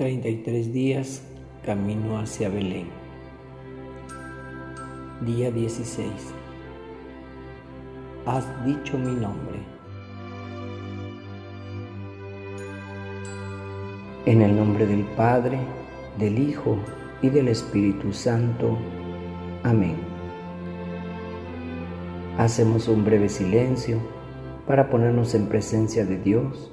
33 días camino hacia Belén. Día 16. Has dicho mi nombre. En el nombre del Padre, del Hijo y del Espíritu Santo. Amén. Hacemos un breve silencio para ponernos en presencia de Dios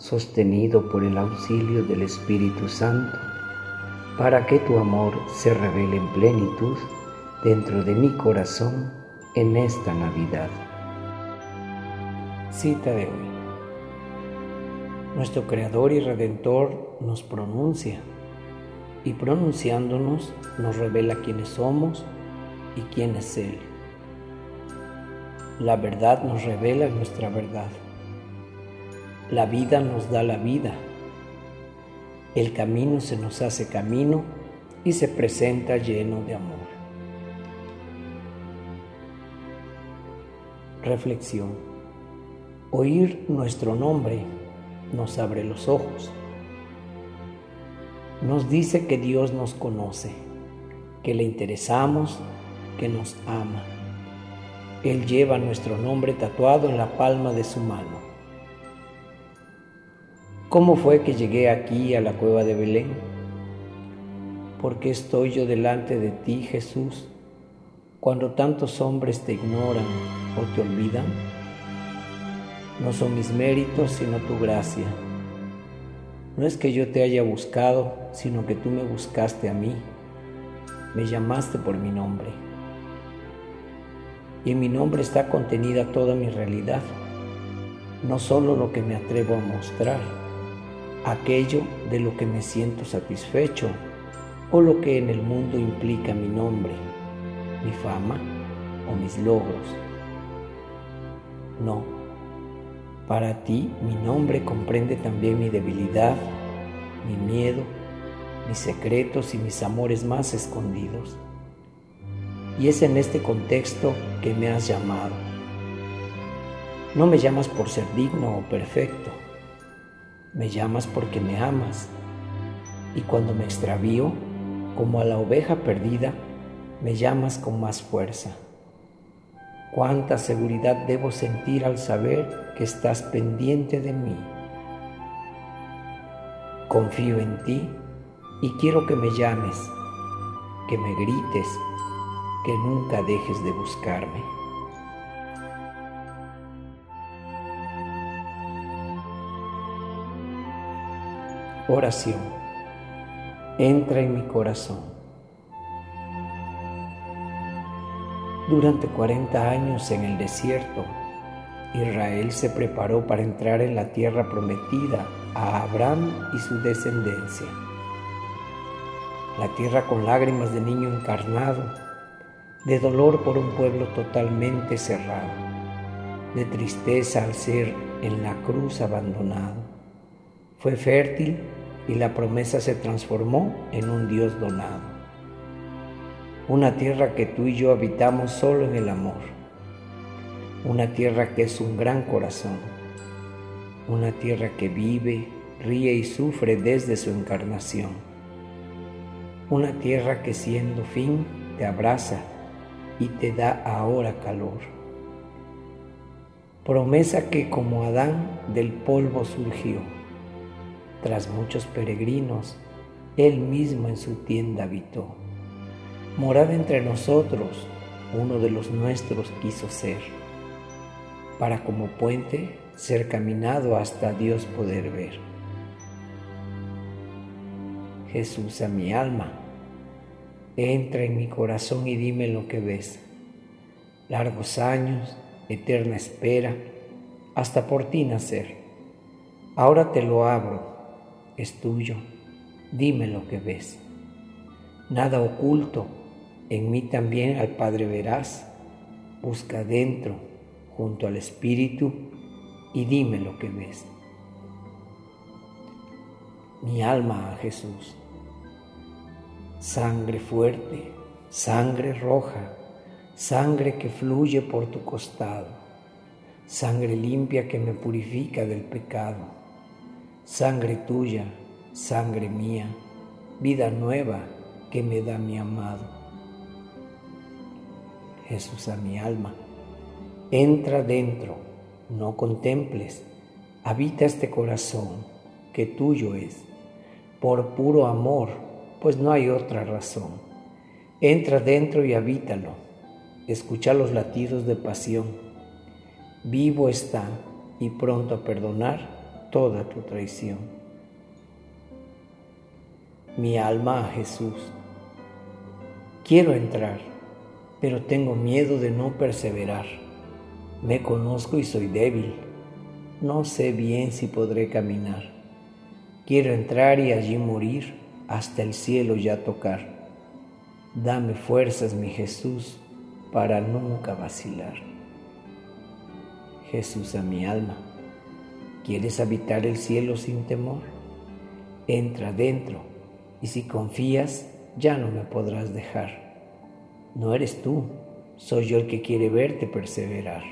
sostenido por el auxilio del Espíritu Santo, para que tu amor se revele en plenitud dentro de mi corazón en esta Navidad. Cita de hoy. Nuestro Creador y Redentor nos pronuncia y pronunciándonos nos revela quiénes somos y quién es Él. La verdad nos revela nuestra verdad. La vida nos da la vida. El camino se nos hace camino y se presenta lleno de amor. Reflexión. Oír nuestro nombre nos abre los ojos. Nos dice que Dios nos conoce, que le interesamos, que nos ama. Él lleva nuestro nombre tatuado en la palma de su mano. ¿Cómo fue que llegué aquí a la cueva de Belén? ¿Por qué estoy yo delante de ti, Jesús, cuando tantos hombres te ignoran o te olvidan? No son mis méritos, sino tu gracia. No es que yo te haya buscado, sino que tú me buscaste a mí. Me llamaste por mi nombre. Y en mi nombre está contenida toda mi realidad, no solo lo que me atrevo a mostrar aquello de lo que me siento satisfecho o lo que en el mundo implica mi nombre, mi fama o mis logros. No, para ti mi nombre comprende también mi debilidad, mi miedo, mis secretos y mis amores más escondidos. Y es en este contexto que me has llamado. No me llamas por ser digno o perfecto, me llamas porque me amas. Y cuando me extravío, como a la oveja perdida, me llamas con más fuerza. Cuánta seguridad debo sentir al saber que estás pendiente de mí. Confío en ti y quiero que me llames, que me grites, que nunca dejes de buscarme. Oración. Entra en mi corazón. Durante 40 años en el desierto, Israel se preparó para entrar en la tierra prometida a Abraham y su descendencia. La tierra con lágrimas de niño encarnado, de dolor por un pueblo totalmente cerrado, de tristeza al ser en la cruz abandonado. Fue fértil y la promesa se transformó en un Dios donado. Una tierra que tú y yo habitamos solo en el amor. Una tierra que es un gran corazón. Una tierra que vive, ríe y sufre desde su encarnación. Una tierra que siendo fin te abraza y te da ahora calor. Promesa que como Adán del polvo surgió tras muchos peregrinos, Él mismo en su tienda habitó. Morada entre nosotros, uno de los nuestros quiso ser, para como puente ser caminado hasta Dios poder ver. Jesús a mi alma, entra en mi corazón y dime lo que ves. Largos años, eterna espera, hasta por ti nacer. Ahora te lo abro, es tuyo, dime lo que ves. Nada oculto, en mí también al Padre verás. Busca dentro, junto al Espíritu, y dime lo que ves. Mi alma a Jesús. Sangre fuerte, sangre roja, sangre que fluye por tu costado, sangre limpia que me purifica del pecado, sangre tuya, sangre mía, vida nueva que me da mi amado. Jesús a mi alma, entra dentro, no contemples, habita este corazón que tuyo es, por puro amor, pues no hay otra razón. Entra dentro y habítalo escucha los latidos de pasión. Vivo está y pronto a perdonar toda tu traición. Mi alma a Jesús. Quiero entrar, pero tengo miedo de no perseverar. Me conozco y soy débil. No sé bien si podré caminar. Quiero entrar y allí morir, hasta el cielo ya tocar. Dame fuerzas, mi Jesús, para nunca vacilar. Jesús a mi alma, ¿quieres habitar el cielo sin temor? Entra dentro y si confías ya no me podrás dejar. No eres tú, soy yo el que quiere verte perseverar.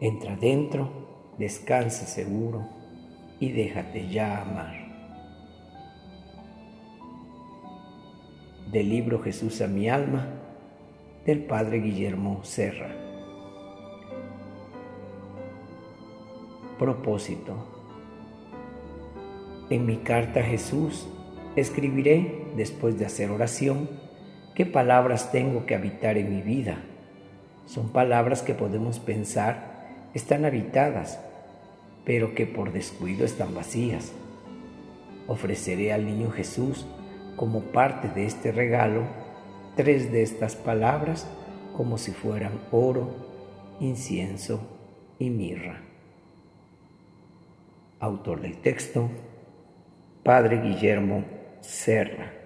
Entra dentro, descansa seguro y déjate ya amar. Del libro Jesús a mi alma, del Padre Guillermo Serra. Propósito. En mi carta a Jesús escribiré, después de hacer oración, qué palabras tengo que habitar en mi vida. Son palabras que podemos pensar están habitadas, pero que por descuido están vacías. Ofreceré al niño Jesús como parte de este regalo tres de estas palabras como si fueran oro, incienso y mirra. Autor del texto, Padre Guillermo Serra.